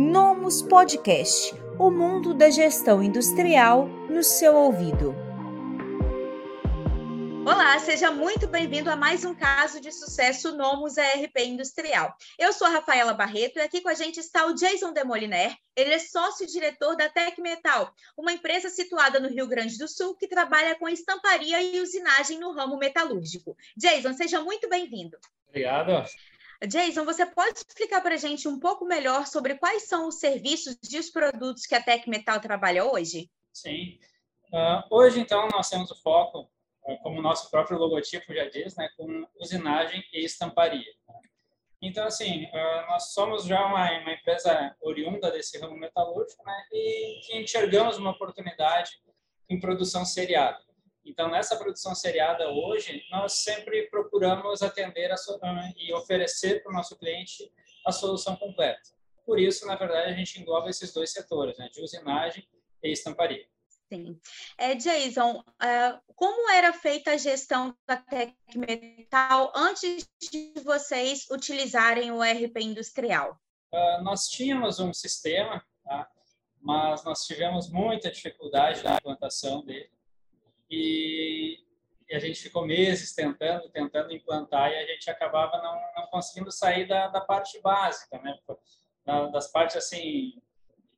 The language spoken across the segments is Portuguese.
Nomus Podcast o mundo da gestão industrial no seu ouvido. Olá, seja muito bem-vindo a mais um caso de sucesso Nomus ERP Industrial. Eu sou a Rafaela Barreto e aqui com a gente está o Jason Demoliner. Ele é sócio-diretor da Tec Metal, uma empresa situada no Rio Grande do Sul que trabalha com estamparia e usinagem no ramo metalúrgico. Jason, seja muito bem-vindo. Obrigado. Jason, você pode explicar para a gente um pouco melhor sobre quais são os serviços e os produtos que a Tec Metal trabalha hoje? Sim. Uh, hoje, então, nós temos o foco como o nosso próprio logotipo já diz, né, com usinagem e estamparia. Então, assim, nós somos já uma, uma empresa oriunda desse ramo metalúrgico né, e enxergamos uma oportunidade em produção seriada. Então, nessa produção seriada hoje, nós sempre procuramos atender e oferecer para o nosso cliente a solução completa. Por isso, na verdade, a gente engloba esses dois setores, né, de usinagem e estamparia. Sim. É, Jason, uh, como era feita a gestão da Tec Metal antes de vocês utilizarem o ERP industrial? Uh, nós tínhamos um sistema, tá? mas nós tivemos muita dificuldade na implantação dele. E, e, a gente ficou meses tentando, tentando implantar, e a gente acabava não, não conseguindo sair da, da parte básica, né? das partes assim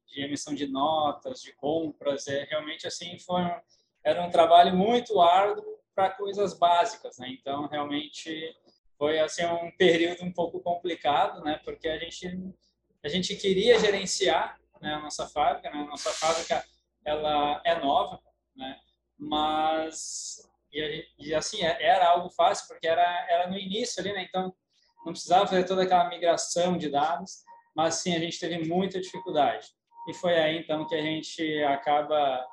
de emissão de notas, de compras, é realmente assim foi um, era um trabalho muito árduo para coisas básicas, né? Então realmente foi assim um período um pouco complicado, né? Porque a gente a gente queria gerenciar né, a nossa fábrica, né? A nossa fábrica ela é nova, né? Mas e, e assim é, era algo fácil porque era era no início ali, né? Então não precisava fazer toda aquela migração de dados, mas sim a gente teve muita dificuldade e foi aí então que a gente acaba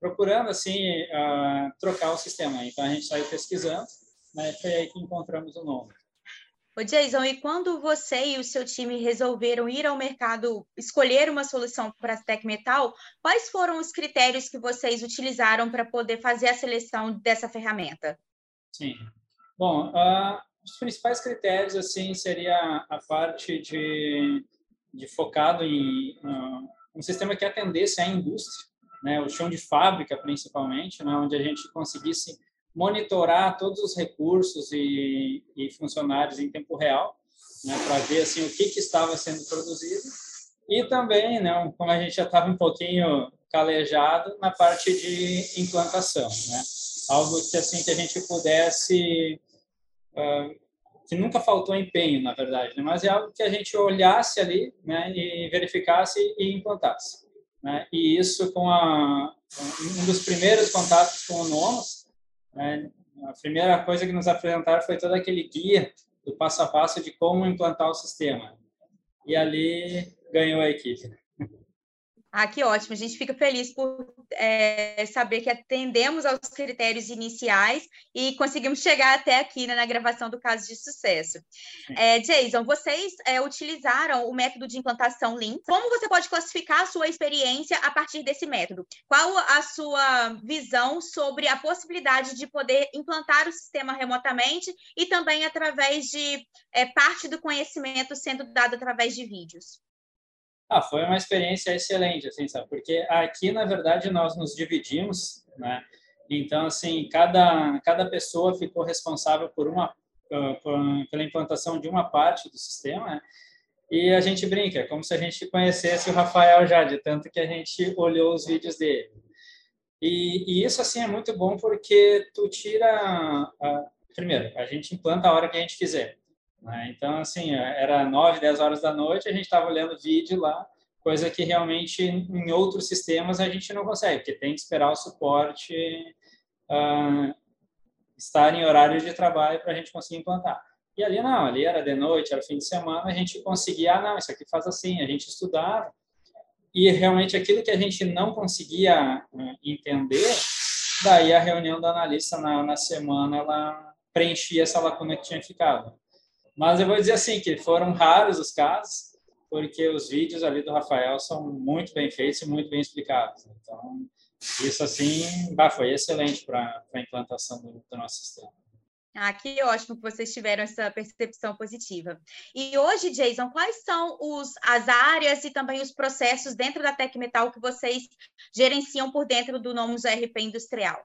procurando assim uh, trocar o sistema. Então a gente saiu pesquisando, né? Foi aí que encontramos o nome. Ô Jason, e quando você e o seu time resolveram ir ao mercado escolher uma solução para a Tech Metal, quais foram os critérios que vocês utilizaram para poder fazer a seleção dessa ferramenta? Sim. Bom, uh, os principais critérios assim seria a parte de, de focado em uh, um sistema que atendesse à indústria, né, o chão de fábrica principalmente, né, onde a gente conseguisse monitorar todos os recursos e, e funcionários em tempo real, né, para ver assim o que, que estava sendo produzido e também, né, como a gente já estava um pouquinho calejado na parte de implantação, né, algo que assim que a gente pudesse uh, que nunca faltou empenho, na verdade, né? mas é algo que a gente olhasse ali né, e verificasse e implantasse. Né? E isso com a, um dos primeiros contatos com o Nomos, né, a primeira coisa que nos apresentaram foi todo aquele guia do passo a passo de como implantar o sistema. E ali ganhou a equipe. Ah, que ótimo. A gente fica feliz por é, saber que atendemos aos critérios iniciais e conseguimos chegar até aqui né, na gravação do caso de sucesso. É, Jason, vocês é, utilizaram o método de implantação Lean. Como você pode classificar a sua experiência a partir desse método? Qual a sua visão sobre a possibilidade de poder implantar o sistema remotamente e também através de é, parte do conhecimento sendo dado através de vídeos? Ah, foi uma experiência excelente, assim, sabe? Porque aqui, na verdade, nós nos dividimos, né? Então, assim, cada, cada pessoa ficou responsável por uma, ah, pela implantação de uma parte do sistema, né? E a gente brinca, é como se a gente conhecesse o Rafael já, de tanto que a gente olhou os vídeos dele. E, e isso, assim, é muito bom porque tu tira... A, primeiro, a gente implanta a hora que a gente quiser. Né? Então, assim, era 9, 10 horas da noite, a gente estava olhando vídeo lá, coisa que realmente em outros sistemas a gente não consegue, porque tem que esperar o suporte uh, estar em horário de trabalho para a gente conseguir implantar. E ali não, ali era de noite, era fim de semana, a gente conseguia, ah, não, isso aqui faz assim, a gente estudava, e realmente aquilo que a gente não conseguia uh, entender, daí a reunião da analista na, na semana, ela preenchia essa lacuna que tinha ficado. Mas eu vou dizer assim que foram raros os casos, porque os vídeos ali do Rafael são muito bem feitos e muito bem explicados. Então, isso assim, bah, foi excelente para a implantação do, do, nosso sistema. Ah, que ótimo que vocês tiveram essa percepção positiva. E hoje, Jason, quais são os, as áreas e também os processos dentro da Tec Metal que vocês gerenciam por dentro do Nomus RP Industrial?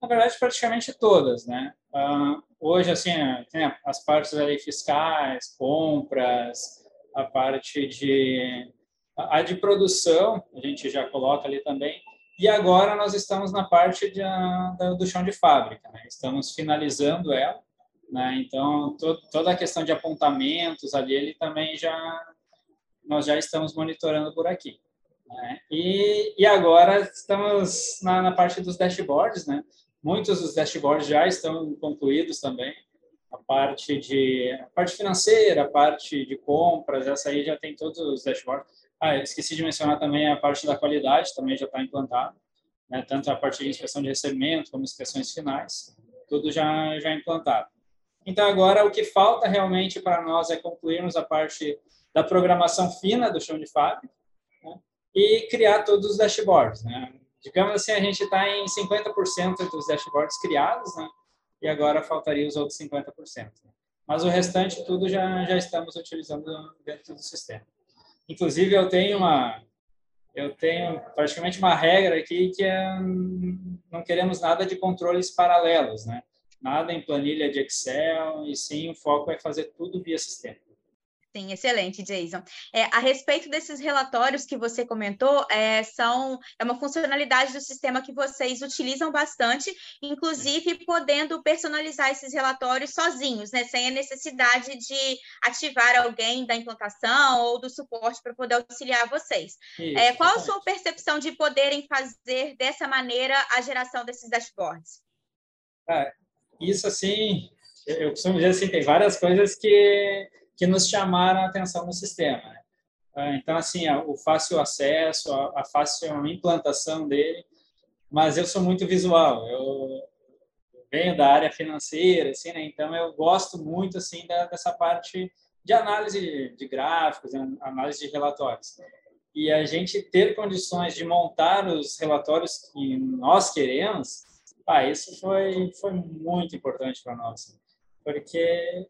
Na verdade, praticamente todas, né? Uh, hoje, assim, tem as partes ali fiscais, compras, a parte de a de produção, a gente já coloca ali também, e agora nós estamos na parte de, do chão de fábrica, né? estamos finalizando ela, né? então to, toda a questão de apontamentos ali, ele também já, nós já estamos monitorando por aqui. Né? E, e agora estamos na, na parte dos dashboards, né? Muitos dos dashboards já estão concluídos também, a parte de a parte financeira, a parte de compras, essa aí já tem todos os dashboards. Ah, esqueci de mencionar também a parte da qualidade, também já está implantada, né? tanto a parte de inspeção de recebimento como inspeções finais, tudo já já implantado. Então agora o que falta realmente para nós é concluirmos a parte da programação fina do chão de fábrica né? e criar todos os dashboards, né? Digamos assim, a gente está em 50% dos dashboards criados, né? E agora faltaria os outros 50%. Mas o restante tudo já já estamos utilizando dentro do sistema. Inclusive, eu tenho uma eu tenho praticamente uma regra aqui que é não queremos nada de controles paralelos, né? Nada em planilha de Excel, e sim o foco é fazer tudo via sistema. Sim, excelente, Jason. É, a respeito desses relatórios que você comentou, é, são, é uma funcionalidade do sistema que vocês utilizam bastante, inclusive podendo personalizar esses relatórios sozinhos, né, sem a necessidade de ativar alguém da implantação ou do suporte para poder auxiliar vocês. Isso, é, qual a sua percepção de poderem fazer dessa maneira a geração desses dashboards? Ah, isso, assim, eu costumo dizer assim, tem várias coisas que que nos chamaram a atenção no sistema. Né? Ah, então, assim, o fácil acesso, a fácil implantação dele, mas eu sou muito visual, eu venho da área financeira, assim, né? então eu gosto muito, assim, dessa parte de análise de gráficos, análise de relatórios. E a gente ter condições de montar os relatórios que nós queremos, ah, isso foi, foi muito importante para nós, porque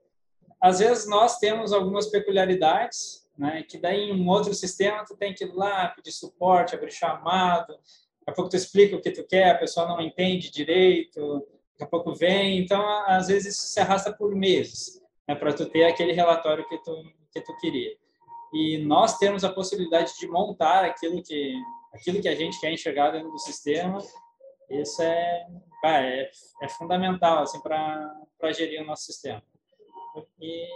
às vezes nós temos algumas peculiaridades, né, que daí em um outro sistema tu tem que ir lá pedir suporte, abrir chamado, daqui a pouco tu explica o que tu quer, a pessoa não entende direito, daqui a pouco vem, então às vezes isso se arrasta por meses, né, para tu ter aquele relatório que tu que tu queria. E nós temos a possibilidade de montar aquilo que aquilo que a gente quer enxergar dentro do sistema, isso é é, é fundamental assim para gerir o nosso sistema. E,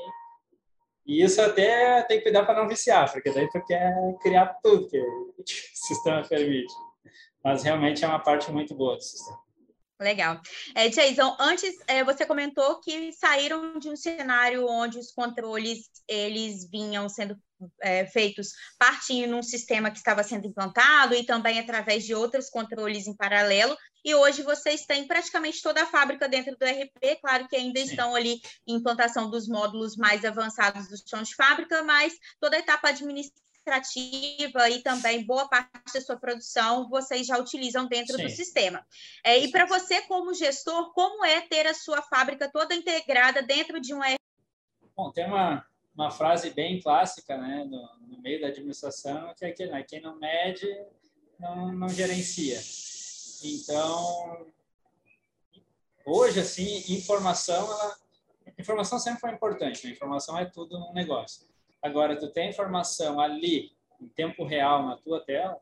e isso até tem que cuidar para não viciar, porque daí tu quer criar tudo que o sistema permite. Mas realmente é uma parte muito boa do sistema. Legal. É, Jason, antes é, você comentou que saíram de um cenário onde os controles eles vinham sendo é, feitos partindo num sistema que estava sendo implantado e também através de outros controles em paralelo. E hoje vocês têm praticamente toda a fábrica dentro do RP, claro que ainda Sim. estão ali em implantação dos módulos mais avançados do chão de fábrica, mas toda a etapa administrativa e também boa parte da sua produção vocês já utilizam dentro Sim. do sistema. É, e para você, como gestor, como é ter a sua fábrica toda integrada dentro de um RP? Bom, tem uma, uma frase bem clássica né, no, no meio da administração, que é que né, quem não mede não, não gerencia. Então, hoje, assim, informação, ela, informação sempre foi importante, né? informação é tudo no negócio. Agora, tu tem informação ali, em tempo real, na tua tela,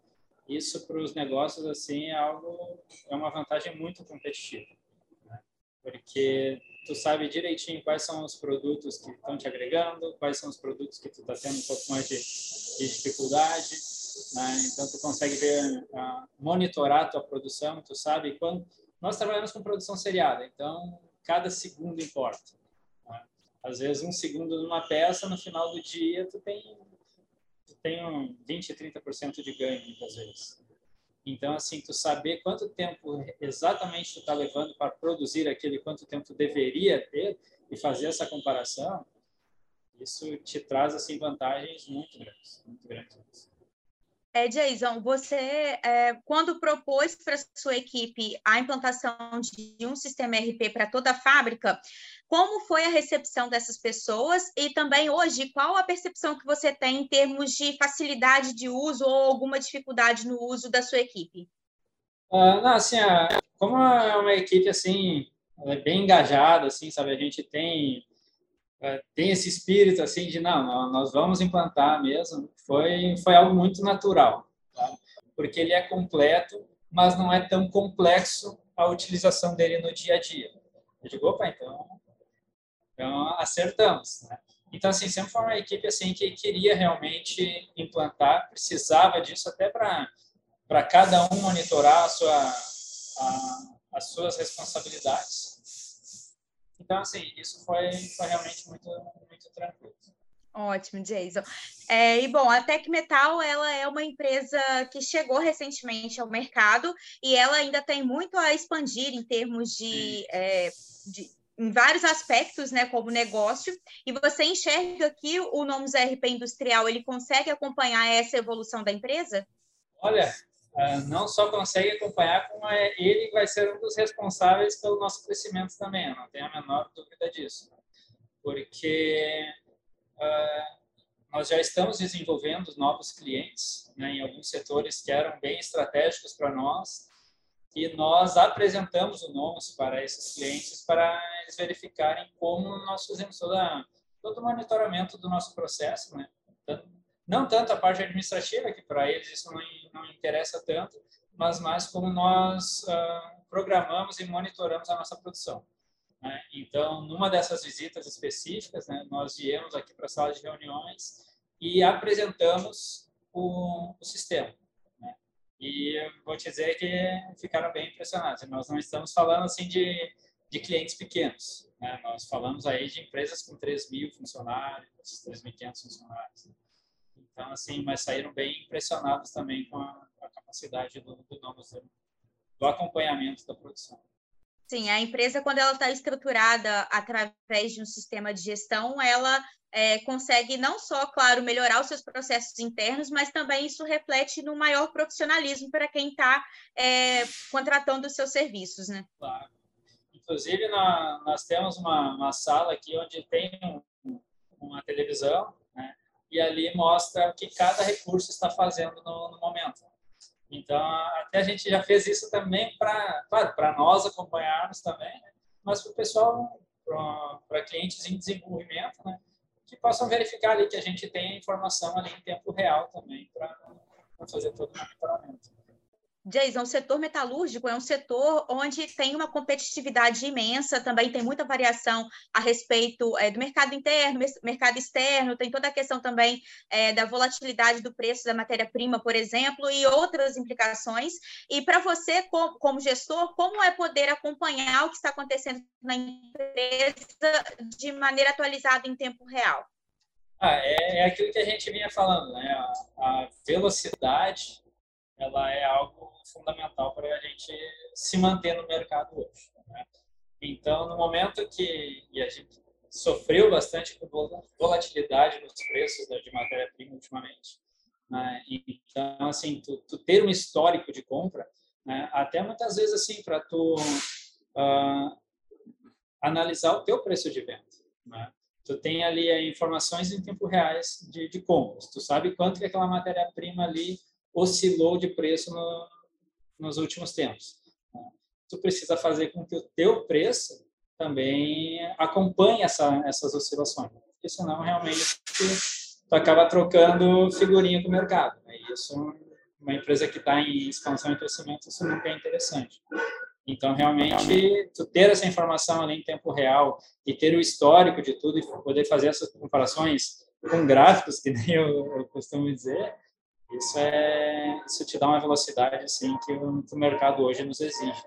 isso para os negócios, assim, é algo, é uma vantagem muito competitiva. Né? Porque tu sabe direitinho quais são os produtos que estão te agregando, quais são os produtos que tu está tendo um pouco mais de, de dificuldade, né? então tu consegue ver, uh, monitorar a tua produção, tu sabe quando nós trabalhamos com produção seriada, então cada segundo importa. Né? Às vezes um segundo numa peça, no final do dia tu tem tu tem um 20, 30% de ganho muitas vezes. Então, assim, tu saber quanto tempo exatamente tu está levando para produzir aquele, quanto tempo tu deveria ter e fazer essa comparação, isso te traz assim vantagens muito grandes, muito grandes. É, Jason, você, é, quando propôs para sua equipe a implantação de um sistema RP para toda a fábrica, como foi a recepção dessas pessoas e também hoje, qual a percepção que você tem em termos de facilidade de uso ou alguma dificuldade no uso da sua equipe? Uh, não, assim, uh, como é uma equipe assim, é bem engajada, assim, sabe, a gente tem tem esse espírito assim de não, nós vamos implantar mesmo. Foi foi algo muito natural, tá? porque ele é completo, mas não é tão complexo a utilização dele no dia a dia. Eu digo, opa, então então, acertamos. Né? Então, assim, sempre foi uma equipe assim que queria realmente implantar, precisava disso até para cada um monitorar a sua, a, as suas responsabilidades. Então, assim, isso foi, foi realmente muito, muito tranquilo. Ótimo, Jason. É, e bom, a Tech Metal ela é uma empresa que chegou recentemente ao mercado e ela ainda tem muito a expandir em termos de, é, de em vários aspectos, né, como negócio, e você enxerga que o Nomus RP Industrial ele consegue acompanhar essa evolução da empresa? Olha, não só consegue acompanhar, como é, ele vai ser um dos responsáveis pelo nosso crescimento também, não tenho a menor dúvida disso. Porque uh, nós já estamos desenvolvendo novos clientes né, em alguns setores que eram bem estratégicos para nós, e nós apresentamos o Nomos para esses clientes para eles verificarem como nós fazemos toda, todo o monitoramento do nosso processo, né? Não tanto a parte administrativa, que para eles isso não, não interessa tanto, mas mais como nós uh, programamos e monitoramos a nossa produção. Né? Então, numa dessas visitas específicas, né, nós viemos aqui para a sala de reuniões e apresentamos o, o sistema. E vou te dizer que ficaram bem impressionados. Nós não estamos falando assim de, de clientes pequenos. Né? Nós falamos aí de empresas com 3 mil funcionários, 3.500 funcionários. Então, assim, mas saíram bem impressionados também com a, a capacidade do, do, do acompanhamento da produção. Sim, a empresa, quando ela está estruturada através de um sistema de gestão, ela é, consegue não só, claro, melhorar os seus processos internos, mas também isso reflete no maior profissionalismo para quem está é, contratando os seus serviços, né? Claro. Inclusive, na, nós temos uma, uma, sala aqui onde tem um, uma televisão, né? E ali mostra o que cada recurso está fazendo no, no momento. Então, até a gente já fez isso também para, claro, para nós acompanharmos também, né? mas para o pessoal, para clientes em desenvolvimento, né? que possam verificar ali que a gente tem a informação ali em tempo real também para fazer todo o monitoramento. Jason, o setor metalúrgico é um setor onde tem uma competitividade imensa, também tem muita variação a respeito é, do mercado interno, mercado externo, tem toda a questão também é, da volatilidade do preço da matéria-prima, por exemplo, e outras implicações. E para você, como, como gestor, como é poder acompanhar o que está acontecendo na empresa de maneira atualizada em tempo real? Ah, é, é aquilo que a gente vinha falando, né? A, a velocidade ela é algo fundamental para a gente se manter no mercado hoje. Né? Então, no momento que a gente sofreu bastante com volatilidade nos preços de matéria-prima ultimamente, né? então, assim, tu, tu, ter um histórico de compra, né? até muitas vezes assim, para tu uh, analisar o teu preço de venda, né? tu tem ali informações em tempo reais de, de compras, tu sabe quanto que aquela matéria-prima ali oscilou de preço no, nos últimos tempos. Tu precisa fazer com que o teu preço também acompanhe essa, essas oscilações, porque senão realmente tu acaba trocando figurinha com o mercado. Né? Isso, uma empresa que está em expansão e crescimento, isso nunca é interessante. Então, realmente, tu ter essa informação ali em tempo real e ter o histórico de tudo e poder fazer essas comparações com gráficos, que nem eu, eu costumo dizer, isso é, isso te dá uma velocidade assim que o, que o mercado hoje nos exige.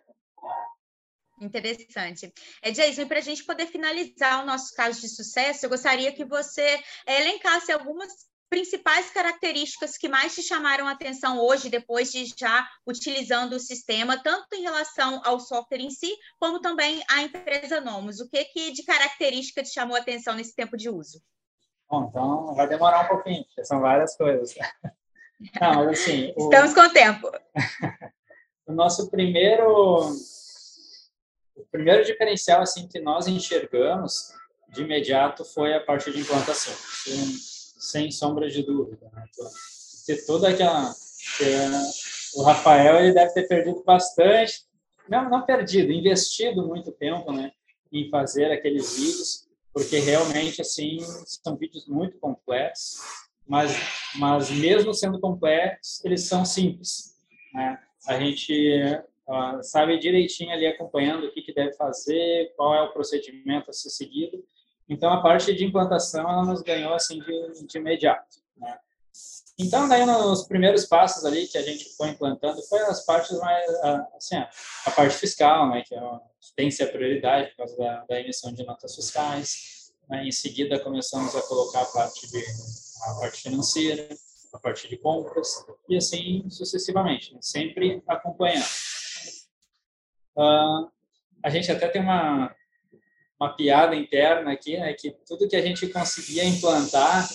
Interessante. É, Jason, para a gente poder finalizar o nosso caso de sucesso, eu gostaria que você é, elencasse algumas principais características que mais te chamaram a atenção hoje, depois de já utilizando o sistema, tanto em relação ao software em si, como também à empresa Nomos. O que, que de característica te chamou a atenção nesse tempo de uso? Bom, então vai demorar um pouquinho, porque são várias coisas. Não, assim. O... Estamos com o tempo. o nosso primeiro. O primeiro diferencial assim que nós enxergamos de imediato foi a parte de implantação, sem, sem sombra de dúvida. Né? Ter toda aquela. o Rafael ele deve ter perdido bastante, não, não perdido, investido muito tempo, né, em fazer aqueles vídeos, porque realmente assim são vídeos muito complexos mas, mas mesmo sendo complexos, eles são simples. Né? A gente uh, sabe direitinho ali acompanhando o que, que deve fazer, qual é o procedimento a ser seguido. Então, a parte de implantação, ela nos ganhou assim de, de imediato. Né? Então, daí nos primeiros passos ali que a gente foi implantando, foi as partes mais, assim, a parte fiscal, né, que, é, que tem que ser a prioridade por causa da, da emissão de notas fiscais. Né? Em seguida, começamos a colocar a parte de a parte financeira, a parte de compras e assim sucessivamente, né? sempre acompanhando. Uh, a gente até tem uma uma piada interna aqui, né, que tudo que a gente conseguia implantar,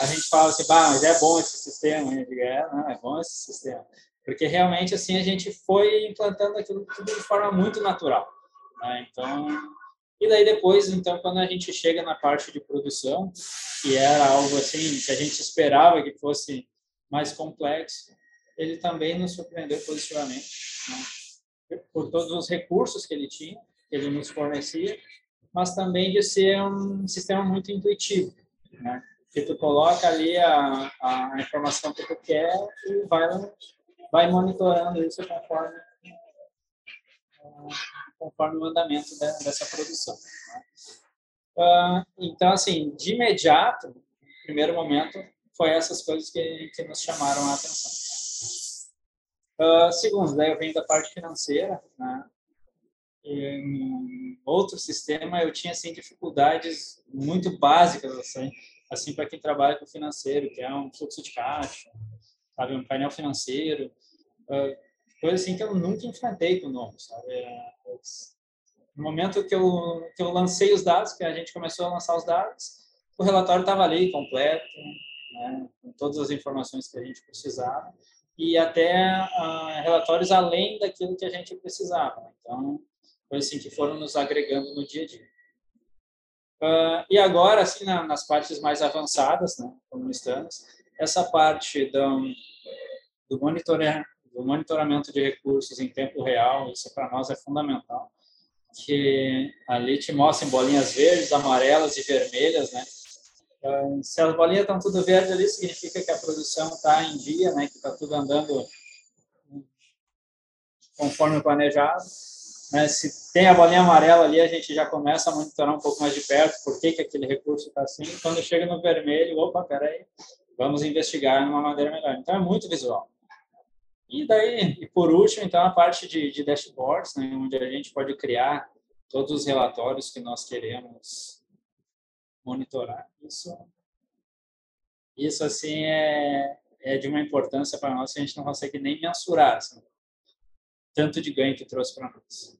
a gente fala assim, bah, mas é bom esse sistema, né? é, não, é bom esse sistema, porque realmente assim a gente foi implantando aquilo tudo de forma muito natural, né? então e daí depois, então, quando a gente chega na parte de produção, que era algo assim que a gente esperava que fosse mais complexo, ele também nos surpreendeu positivamente, né? por todos os recursos que ele tinha, que ele nos fornecia, mas também de ser um sistema muito intuitivo, né? Que tu coloca ali a, a informação que tu quer e vai vai monitorando isso conforme conforme o andamento dessa produção. Uh, então, assim, de imediato, no primeiro momento, foi essas coisas que, que nos chamaram a atenção. Uh, segundo, daí eu venho da parte financeira, né? Em outro sistema eu tinha assim dificuldades muito básicas assim, assim para quem trabalha com financeiro, que é um fluxo de caixa, sabe, um painel financeiro, uh, coisa assim que eu nunca enfrentei com o nome, sabe? É, no momento que eu, que eu lancei os dados, que a gente começou a lançar os dados, o relatório estava ali completo, né, com todas as informações que a gente precisava e até uh, relatórios além daquilo que a gente precisava. Então, foi assim que foram nos agregando no dia a dia. Uh, e agora, assim, na, nas partes mais avançadas, né, como estamos, essa parte do, do monitoramento do monitoramento de recursos em tempo real, isso para nós é fundamental, que ali te mostra em bolinhas verdes, amarelas e vermelhas, né? Então, se as bolinhas estão tudo verde ali, significa que a produção está em dia, né? Que está tudo andando conforme planejado. Né? Se tem a bolinha amarela ali, a gente já começa a monitorar um pouco mais de perto por que, que aquele recurso está assim. Quando chega no vermelho, opa, peraí, vamos investigar de uma maneira melhor. Então, é muito visual. E daí, e por último, então, a parte de, de dashboards, né, onde a gente pode criar todos os relatórios que nós queremos monitorar. Isso, isso assim, é, é de uma importância para nós que a gente não consegue nem mensurar, assim, tanto de ganho que trouxe para nós.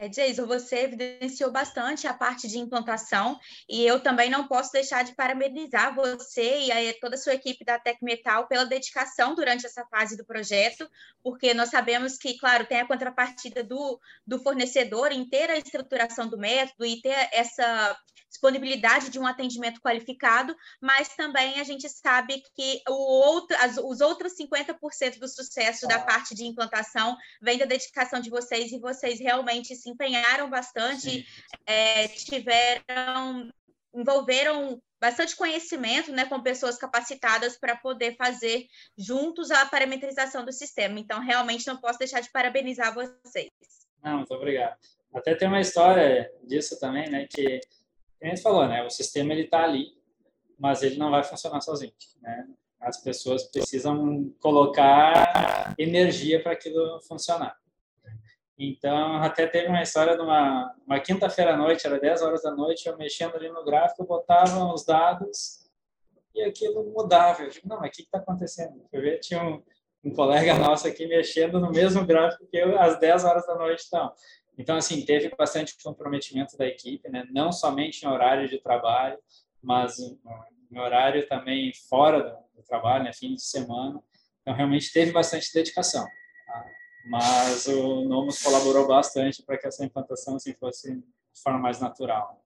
É, Jason, você evidenciou bastante a parte de implantação e eu também não posso deixar de parabenizar você e a, toda a sua equipe da Tec Metal pela dedicação durante essa fase do projeto, porque nós sabemos que, claro, tem a contrapartida do, do fornecedor em ter a estruturação do método e ter essa disponibilidade de um atendimento qualificado, mas também a gente sabe que o outro, as, os outros 50% do sucesso da parte de implantação vem da dedicação de vocês e vocês realmente se empenharam bastante, é, tiveram, envolveram bastante conhecimento né, com pessoas capacitadas para poder fazer juntos a parametrização do sistema. Então, realmente não posso deixar de parabenizar vocês. Não, muito obrigado. Até tem uma história disso também, né, que a gente falou, né, o sistema ele está ali, mas ele não vai funcionar sozinho, né? As pessoas precisam colocar energia para aquilo funcionar. Então, até teve uma história de uma, uma quinta-feira à noite, era 10 horas da noite, eu mexendo ali no gráfico, botava os dados e aquilo mudava. Eu digo, não, mas o que está acontecendo? Eu vi, tinha um, um colega nosso aqui mexendo no mesmo gráfico que eu às 10 horas da noite. Então, então assim, teve bastante comprometimento da equipe, né? não somente em horário de trabalho, mas em, horário também fora do, do trabalho, né, fim de semana. Então, realmente teve bastante dedicação. Tá? Mas o Nomos colaborou bastante para que essa implantação assim, fosse de forma mais natural.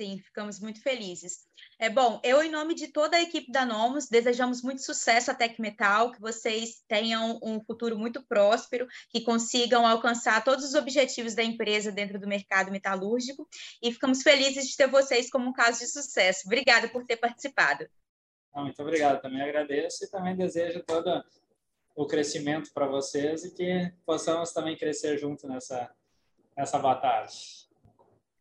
Sim, ficamos muito felizes. É bom, eu, em nome de toda a equipe da Nomos, desejamos muito sucesso à Tec Metal, que vocês tenham um futuro muito próspero, que consigam alcançar todos os objetivos da empresa dentro do mercado metalúrgico, e ficamos felizes de ter vocês como um caso de sucesso. Obrigada por ter participado. muito obrigado, também agradeço e também desejo todo o crescimento para vocês e que possamos também crescer junto nessa, nessa batalha.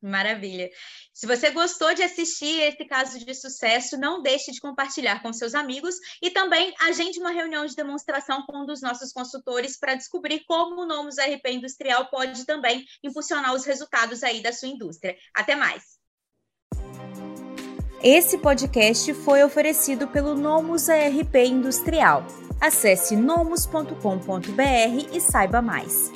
Maravilha. Se você gostou de assistir esse caso de sucesso, não deixe de compartilhar com seus amigos e também agende uma reunião de demonstração com um dos nossos consultores para descobrir como o Nomos RP Industrial pode também impulsionar os resultados aí da sua indústria. Até mais. Esse podcast foi oferecido pelo Nomos ARP Industrial. Acesse nomus.com.br e saiba mais.